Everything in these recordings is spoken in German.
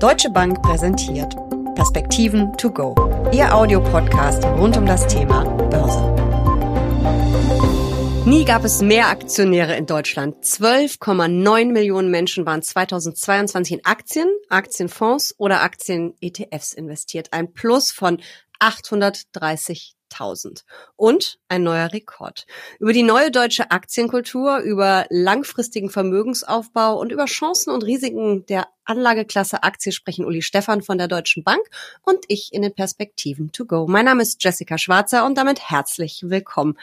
Deutsche Bank präsentiert Perspektiven to go. Ihr Audiopodcast rund um das Thema Börse. Nie gab es mehr Aktionäre in Deutschland. 12,9 Millionen Menschen waren 2022 in Aktien, Aktienfonds oder Aktien-ETFs investiert. Ein Plus von 830 1000. Und ein neuer Rekord. Über die neue deutsche Aktienkultur, über langfristigen Vermögensaufbau und über Chancen und Risiken der Anlageklasse Aktie sprechen Uli Stefan von der Deutschen Bank und ich in den Perspektiven to go. Mein Name ist Jessica Schwarzer und damit herzlich willkommen.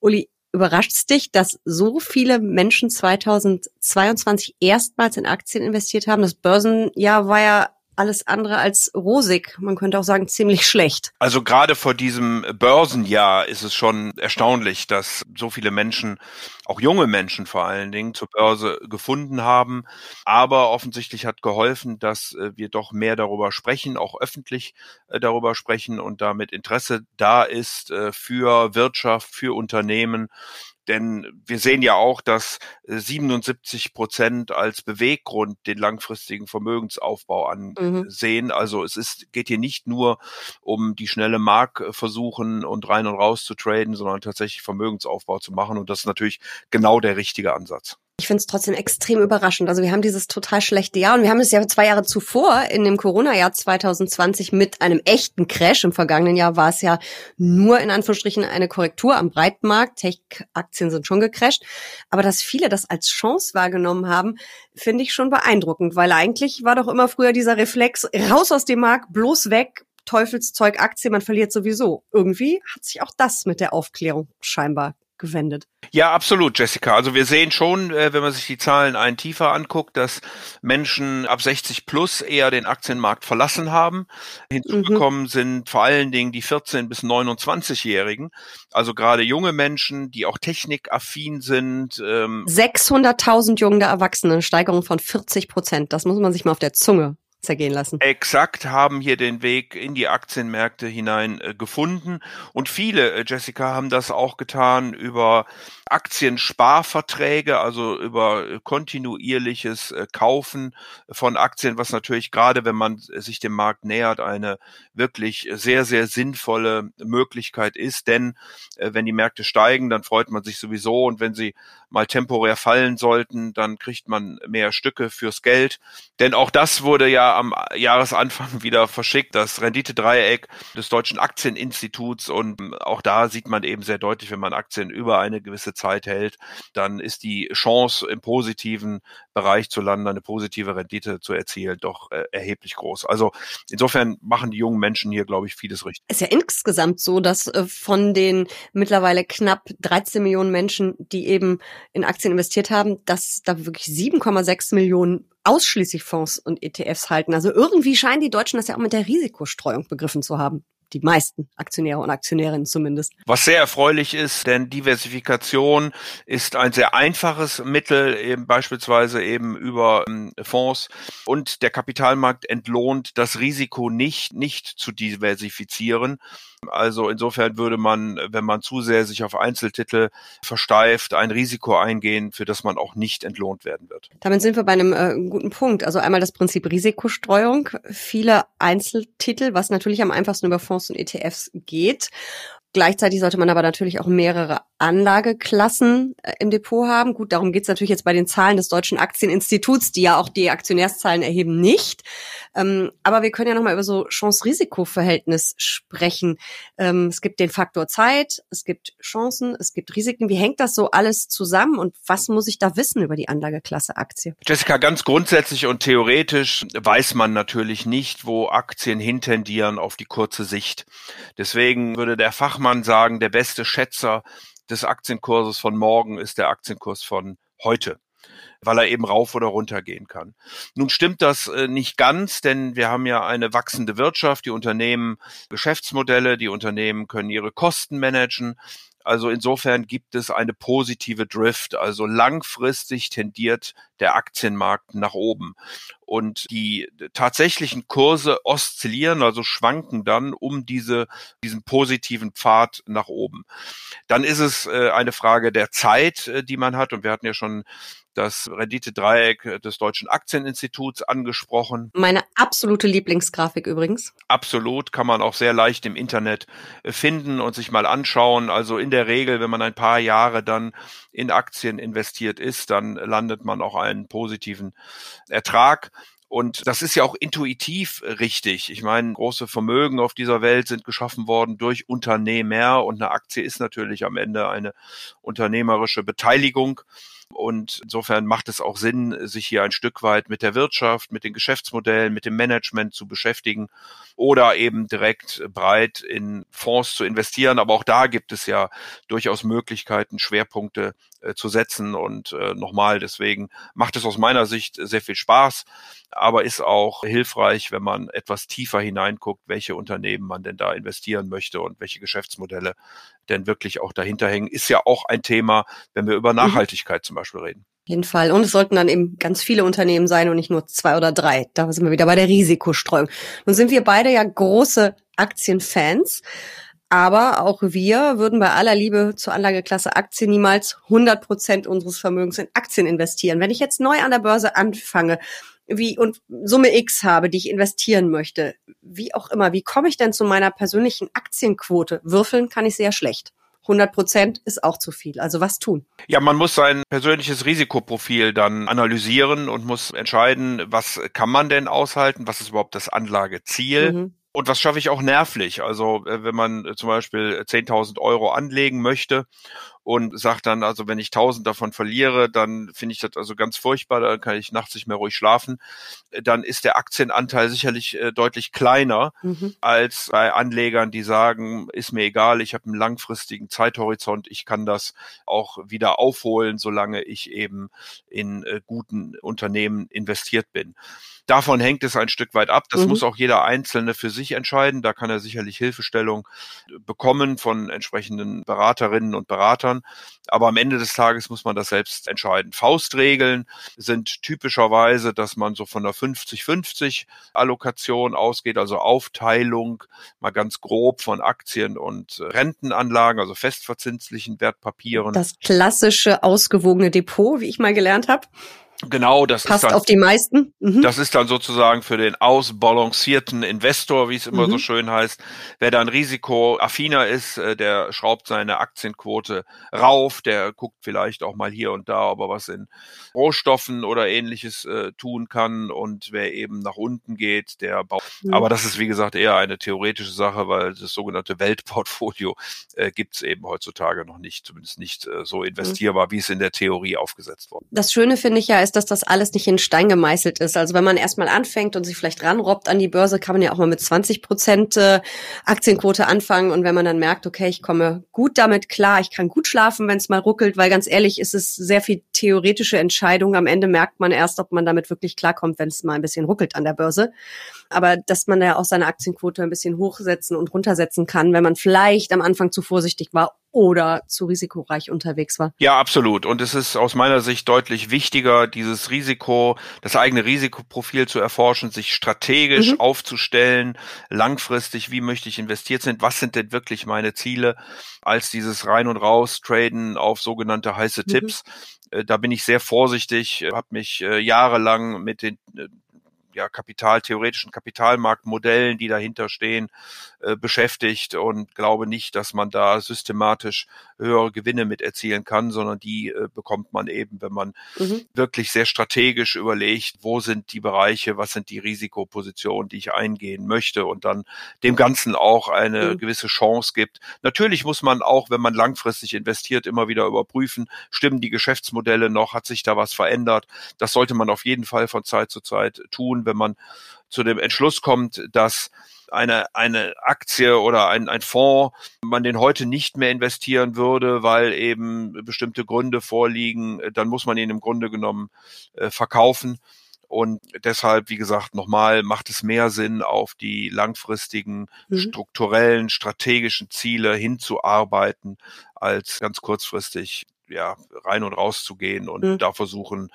Uli, überrascht dich, dass so viele Menschen 2022 erstmals in Aktien investiert haben? Das Börsenjahr war ja alles andere als rosig. Man könnte auch sagen, ziemlich schlecht. Also gerade vor diesem Börsenjahr ist es schon erstaunlich, dass so viele Menschen, auch junge Menschen vor allen Dingen, zur Börse gefunden haben. Aber offensichtlich hat geholfen, dass äh, wir doch mehr darüber sprechen, auch öffentlich äh, darüber sprechen und damit Interesse da ist äh, für Wirtschaft, für Unternehmen denn wir sehen ja auch, dass 77 äh, Prozent als Beweggrund den langfristigen Vermögensaufbau mhm. ansehen. Mhm. Also es ist, geht hier nicht nur um die schnelle Mark versuchen und rein und raus zu traden, sondern tatsächlich Vermögensaufbau zu machen. Und das ist natürlich genau der richtige Ansatz. Ich finde es trotzdem extrem überraschend. Also wir haben dieses total schlechte Jahr und wir haben es ja zwei Jahre zuvor in dem Corona-Jahr 2020 mit einem echten Crash. Im vergangenen Jahr war es ja nur in Anführungsstrichen eine Korrektur am Breitmarkt. Tech-Aktien sind schon gecrasht. Aber dass viele das als Chance wahrgenommen haben, finde ich schon beeindruckend, weil eigentlich war doch immer früher dieser Reflex, raus aus dem Markt, bloß weg, Teufelszeug Aktie, man verliert sowieso. Irgendwie hat sich auch das mit der Aufklärung scheinbar gewendet. Ja, absolut, Jessica. Also wir sehen schon, äh, wenn man sich die Zahlen ein tiefer anguckt, dass Menschen ab 60 plus eher den Aktienmarkt verlassen haben. Hinzugekommen mhm. sind vor allen Dingen die 14 bis 29-Jährigen, also gerade junge Menschen, die auch technikaffin sind. Ähm 600.000 junge Erwachsene, Steigerung von 40 Prozent. Das muss man sich mal auf der Zunge zergehen lassen. Exakt, haben hier den Weg in die Aktienmärkte hinein äh, gefunden. Und viele, äh, Jessica, haben das auch getan über Aktiensparverträge, also über äh, kontinuierliches äh, Kaufen von Aktien, was natürlich gerade, wenn man sich dem Markt nähert, eine wirklich sehr, sehr sinnvolle Möglichkeit ist. Denn äh, wenn die Märkte steigen, dann freut man sich sowieso. Und wenn sie mal temporär fallen sollten, dann kriegt man mehr Stücke fürs Geld. Denn auch das wurde ja am Jahresanfang wieder verschickt, das Renditedreieck des Deutschen Aktieninstituts. Und ähm, auch da sieht man eben sehr deutlich, wenn man Aktien über eine gewisse Zeit hält, dann ist die Chance im positiven Bereich zu landen, eine positive Rendite zu erzielen, doch äh, erheblich groß. Also insofern machen die jungen Menschen hier, glaube ich, vieles richtig. Es ist ja insgesamt so, dass äh, von den mittlerweile knapp 13 Millionen Menschen, die eben in Aktien investiert haben, dass da wirklich 7,6 Millionen ausschließlich Fonds und ETFs halten. Also irgendwie scheinen die Deutschen das ja auch mit der Risikostreuung begriffen zu haben die meisten Aktionäre und Aktionärinnen zumindest. Was sehr erfreulich ist, denn Diversifikation ist ein sehr einfaches Mittel, eben beispielsweise eben über ähm, Fonds und der Kapitalmarkt entlohnt das Risiko nicht, nicht zu diversifizieren. Also insofern würde man, wenn man zu sehr sich auf Einzeltitel versteift, ein Risiko eingehen, für das man auch nicht entlohnt werden wird. Damit sind wir bei einem äh, guten Punkt. Also einmal das Prinzip Risikostreuung. Viele Einzeltitel, was natürlich am einfachsten über Fonds und ETFs geht. Gleichzeitig sollte man aber natürlich auch mehrere Anlageklassen äh, im Depot haben. Gut, darum geht's natürlich jetzt bei den Zahlen des Deutschen Aktieninstituts, die ja auch die Aktionärszahlen erheben, nicht. Ähm, aber wir können ja nochmal über so Chance-Risiko-Verhältnis sprechen. Ähm, es gibt den Faktor Zeit, es gibt Chancen, es gibt Risiken. Wie hängt das so alles zusammen und was muss ich da wissen über die Anlageklasse Aktie? Jessica, ganz grundsätzlich und theoretisch weiß man natürlich nicht, wo Aktien hintendieren auf die kurze Sicht. Deswegen würde der Fachmann man sagen, der beste Schätzer des Aktienkurses von morgen ist der Aktienkurs von heute weil er eben rauf oder runter gehen kann. Nun stimmt das äh, nicht ganz, denn wir haben ja eine wachsende Wirtschaft, die Unternehmen Geschäftsmodelle, die Unternehmen können ihre Kosten managen. Also insofern gibt es eine positive Drift. Also langfristig tendiert der Aktienmarkt nach oben. Und die tatsächlichen Kurse oszillieren, also schwanken dann um diese, diesen positiven Pfad nach oben. Dann ist es äh, eine Frage der Zeit, äh, die man hat. Und wir hatten ja schon das Renditedreieck des Deutschen Aktieninstituts angesprochen. Meine absolute Lieblingsgrafik übrigens. Absolut, kann man auch sehr leicht im Internet äh, finden und sich mal anschauen. Also in der Regel, wenn man ein paar Jahre dann in Aktien investiert ist, dann landet man auch einen positiven Ertrag. Und das ist ja auch intuitiv richtig. Ich meine, große Vermögen auf dieser Welt sind geschaffen worden durch Unternehmer und eine Aktie ist natürlich am Ende eine unternehmerische Beteiligung. Und insofern macht es auch Sinn, sich hier ein Stück weit mit der Wirtschaft, mit den Geschäftsmodellen, mit dem Management zu beschäftigen oder eben direkt breit in Fonds zu investieren. Aber auch da gibt es ja durchaus Möglichkeiten, Schwerpunkte äh, zu setzen. Und äh, nochmal, deswegen macht es aus meiner Sicht sehr viel Spaß, aber ist auch hilfreich, wenn man etwas tiefer hineinguckt, welche Unternehmen man denn da investieren möchte und welche Geschäftsmodelle denn wirklich auch dahinter hängen. Ist ja auch ein Thema, wenn wir über mhm. Nachhaltigkeit mhm. zum Beispiel reden jeden Fall. Und es sollten dann eben ganz viele Unternehmen sein und nicht nur zwei oder drei. Da sind wir wieder bei der Risikostreuung. Nun sind wir beide ja große Aktienfans. Aber auch wir würden bei aller Liebe zur Anlageklasse Aktien niemals 100 Prozent unseres Vermögens in Aktien investieren. Wenn ich jetzt neu an der Börse anfange, wie und Summe X habe, die ich investieren möchte, wie auch immer, wie komme ich denn zu meiner persönlichen Aktienquote? Würfeln kann ich sehr schlecht. 100 Prozent ist auch zu viel. Also was tun? Ja, man muss sein persönliches Risikoprofil dann analysieren und muss entscheiden, was kann man denn aushalten, was ist überhaupt das Anlageziel. Mhm. Und was schaffe ich auch nervlich? Also äh, wenn man äh, zum Beispiel 10.000 Euro anlegen möchte und sagt dann, also wenn ich 1000 davon verliere, dann finde ich das also ganz furchtbar, dann kann ich nachts nicht mehr ruhig schlafen. Dann ist der Aktienanteil sicherlich äh, deutlich kleiner mhm. als bei Anlegern, die sagen, ist mir egal, ich habe einen langfristigen Zeithorizont, ich kann das auch wieder aufholen, solange ich eben in äh, guten Unternehmen investiert bin. Davon hängt es ein Stück weit ab. Das mhm. muss auch jeder Einzelne für sich entscheiden. Da kann er sicherlich Hilfestellung bekommen von entsprechenden Beraterinnen und Beratern. Aber am Ende des Tages muss man das selbst entscheiden. Faustregeln sind typischerweise, dass man so von einer 50-50 Allokation ausgeht, also Aufteilung mal ganz grob von Aktien und Rentenanlagen, also festverzinslichen Wertpapieren. Das klassische ausgewogene Depot, wie ich mal gelernt habe. Genau, das Passt ist dann, auf die meisten. Mhm. Das ist dann sozusagen für den ausbalancierten Investor, wie es immer mhm. so schön heißt. Wer dann risikoaffiner ist, äh, der schraubt seine Aktienquote rauf, der guckt vielleicht auch mal hier und da, ob er was in Rohstoffen oder ähnliches äh, tun kann. Und wer eben nach unten geht, der baut. Mhm. Aber das ist, wie gesagt, eher eine theoretische Sache, weil das sogenannte Weltportfolio äh, gibt es eben heutzutage noch nicht, zumindest nicht äh, so investierbar, wie es in der Theorie aufgesetzt wurde. Das Schöne finde ich ja, ist, dass das alles nicht in Stein gemeißelt ist. Also wenn man erstmal anfängt und sich vielleicht ranrobbt an die Börse, kann man ja auch mal mit 20 Prozent äh, Aktienquote anfangen. Und wenn man dann merkt, okay, ich komme gut damit klar, ich kann gut schlafen, wenn es mal ruckelt, weil ganz ehrlich ist es sehr viel theoretische Entscheidung. Am Ende merkt man erst, ob man damit wirklich klarkommt, wenn es mal ein bisschen ruckelt an der Börse. Aber dass man ja auch seine Aktienquote ein bisschen hochsetzen und runtersetzen kann, wenn man vielleicht am Anfang zu vorsichtig war oder zu risikoreich unterwegs war. Ja, absolut. Und es ist aus meiner Sicht deutlich wichtiger, dieses Risiko, das eigene Risikoprofil zu erforschen, sich strategisch mhm. aufzustellen, langfristig, wie möchte ich investiert sind, was sind denn wirklich meine Ziele, als dieses rein und raus traden auf sogenannte heiße mhm. Tipps. Äh, da bin ich sehr vorsichtig, habe mich äh, jahrelang mit den ja, kapitaltheoretischen Kapitalmarktmodellen, die dahinter stehen, äh, beschäftigt und glaube nicht, dass man da systematisch höhere Gewinne mit erzielen kann, sondern die äh, bekommt man eben, wenn man mhm. wirklich sehr strategisch überlegt, wo sind die Bereiche, was sind die Risikopositionen, die ich eingehen möchte und dann dem Ganzen auch eine mhm. gewisse Chance gibt. Natürlich muss man auch, wenn man langfristig investiert, immer wieder überprüfen, stimmen die Geschäftsmodelle noch, hat sich da was verändert. Das sollte man auf jeden Fall von Zeit zu Zeit tun, wenn man zu dem Entschluss kommt, dass eine, eine Aktie oder ein, ein Fonds man den heute nicht mehr investieren würde, weil eben bestimmte Gründe vorliegen, dann muss man ihn im Grunde genommen äh, verkaufen. Und deshalb, wie gesagt, nochmal macht es mehr Sinn, auf die langfristigen, mhm. strukturellen, strategischen Ziele hinzuarbeiten, als ganz kurzfristig ja, rein und raus zu gehen und mhm. da versuchen,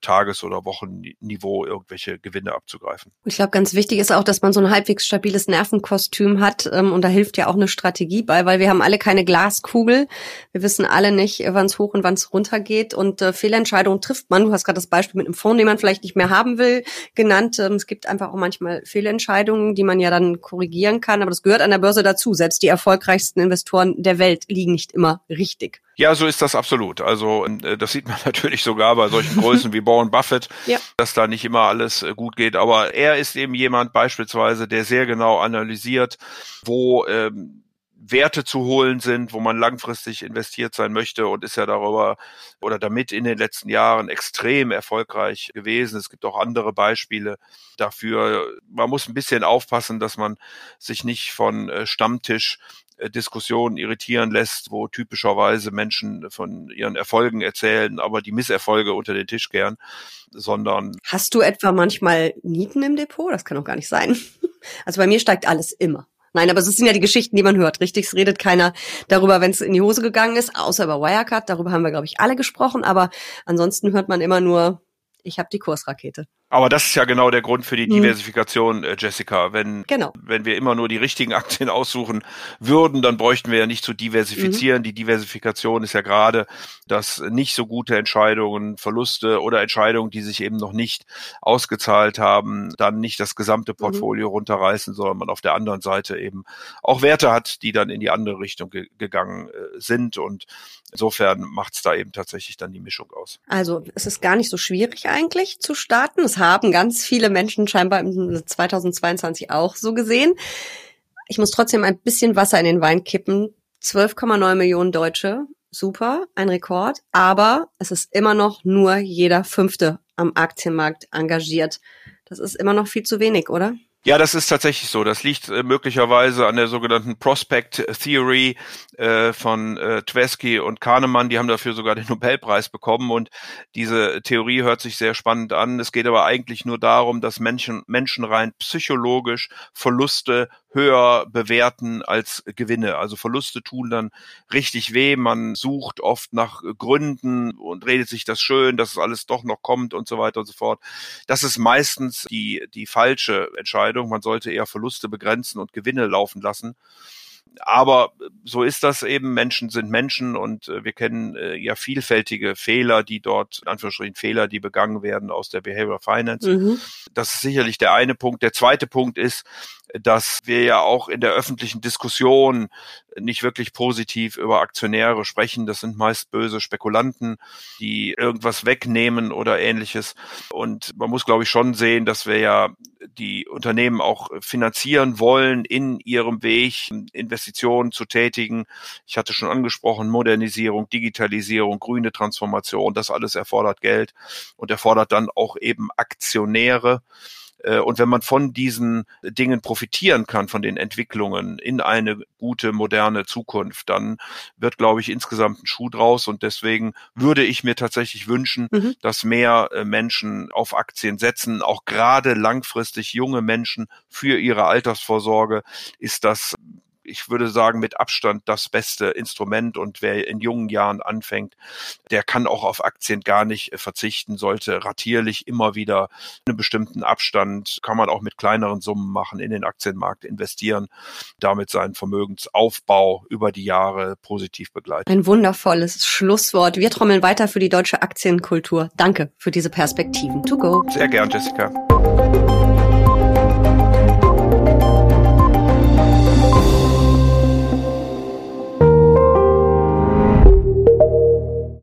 Tages- oder Wochenniveau irgendwelche Gewinne abzugreifen. Ich glaube, ganz wichtig ist auch, dass man so ein halbwegs stabiles Nervenkostüm hat. Ähm, und da hilft ja auch eine Strategie bei, weil wir haben alle keine Glaskugel. Wir wissen alle nicht, wann es hoch und wann es runter geht. Und äh, Fehlentscheidungen trifft man. Du hast gerade das Beispiel mit einem Fonds, den man vielleicht nicht mehr haben will, genannt. Ähm, es gibt einfach auch manchmal Fehlentscheidungen, die man ja dann korrigieren kann. Aber das gehört an der Börse dazu. Selbst die erfolgreichsten Investoren der Welt liegen nicht immer richtig. Ja, so ist das absolut. Also äh, das sieht man natürlich sogar bei solchen Größen wie Warren Buffett, ja. dass da nicht immer alles äh, gut geht. Aber er ist eben jemand beispielsweise, der sehr genau analysiert, wo ähm, Werte zu holen sind, wo man langfristig investiert sein möchte und ist ja darüber oder damit in den letzten Jahren extrem erfolgreich gewesen. Es gibt auch andere Beispiele dafür. Man muss ein bisschen aufpassen, dass man sich nicht von äh, Stammtisch Diskussionen irritieren lässt, wo typischerweise Menschen von ihren Erfolgen erzählen, aber die Misserfolge unter den Tisch gern, sondern. Hast du etwa manchmal Nieten im Depot? Das kann doch gar nicht sein. Also bei mir steigt alles immer. Nein, aber es sind ja die Geschichten, die man hört. Richtig, es redet keiner darüber, wenn es in die Hose gegangen ist, außer über Wirecard. Darüber haben wir, glaube ich, alle gesprochen. Aber ansonsten hört man immer nur, ich habe die Kursrakete. Aber das ist ja genau der Grund für die hm. Diversifikation, äh, Jessica. Wenn, genau. wenn wir immer nur die richtigen Aktien aussuchen würden, dann bräuchten wir ja nicht zu diversifizieren. Mhm. Die Diversifikation ist ja gerade, dass nicht so gute Entscheidungen, Verluste oder Entscheidungen, die sich eben noch nicht ausgezahlt haben, dann nicht das gesamte mhm. Portfolio mhm. runterreißen, sondern man auf der anderen Seite eben auch Werte hat, die dann in die andere Richtung ge gegangen äh, sind. Und insofern macht es da eben tatsächlich dann die Mischung aus. Also es ist gar nicht so schwierig eigentlich zu starten. Es haben ganz viele Menschen scheinbar im 2022 auch so gesehen. Ich muss trotzdem ein bisschen Wasser in den Wein kippen. 12,9 Millionen Deutsche. Super, ein Rekord. Aber es ist immer noch nur jeder Fünfte am Aktienmarkt engagiert. Das ist immer noch viel zu wenig, oder? Ja, das ist tatsächlich so. Das liegt äh, möglicherweise an der sogenannten Prospect Theory äh, von äh, Tversky und Kahnemann. Die haben dafür sogar den Nobelpreis bekommen. Und diese Theorie hört sich sehr spannend an. Es geht aber eigentlich nur darum, dass Menschen, Menschen rein psychologisch Verluste höher bewerten als Gewinne. Also Verluste tun dann richtig weh. Man sucht oft nach Gründen und redet sich das schön, dass es alles doch noch kommt und so weiter und so fort. Das ist meistens die, die falsche Entscheidung. Man sollte eher Verluste begrenzen und Gewinne laufen lassen aber so ist das eben. Menschen sind Menschen und äh, wir kennen äh, ja vielfältige Fehler, die dort, in Anführungsstrichen Fehler, die begangen werden aus der Behavioral Finance. Mhm. Das ist sicherlich der eine Punkt. Der zweite Punkt ist, dass wir ja auch in der öffentlichen Diskussion nicht wirklich positiv über Aktionäre sprechen. Das sind meist böse Spekulanten, die irgendwas wegnehmen oder ähnliches. Und man muss, glaube ich, schon sehen, dass wir ja die Unternehmen auch finanzieren wollen in ihrem Weg, Investitionen zu tätigen. Ich hatte schon angesprochen, Modernisierung, Digitalisierung, grüne Transformation, das alles erfordert Geld und erfordert dann auch eben Aktionäre. Äh, und wenn man von diesen Dingen profitieren kann, von den Entwicklungen in eine gute, moderne Zukunft, dann wird, glaube ich, insgesamt ein Schuh draus. Und deswegen würde ich mir tatsächlich wünschen, mhm. dass mehr äh, Menschen auf Aktien setzen. Auch gerade langfristig junge Menschen für ihre Altersvorsorge ist das ich würde sagen, mit Abstand das beste Instrument. Und wer in jungen Jahren anfängt, der kann auch auf Aktien gar nicht äh, verzichten, sollte ratierlich immer wieder einen bestimmten Abstand, kann man auch mit kleineren Summen machen, in den Aktienmarkt investieren, damit seinen Vermögensaufbau über die Jahre positiv begleiten. Ein wundervolles Schlusswort. Wir trommeln weiter für die deutsche Aktienkultur. Danke für diese Perspektiven. To go. Sehr gern, Jessica.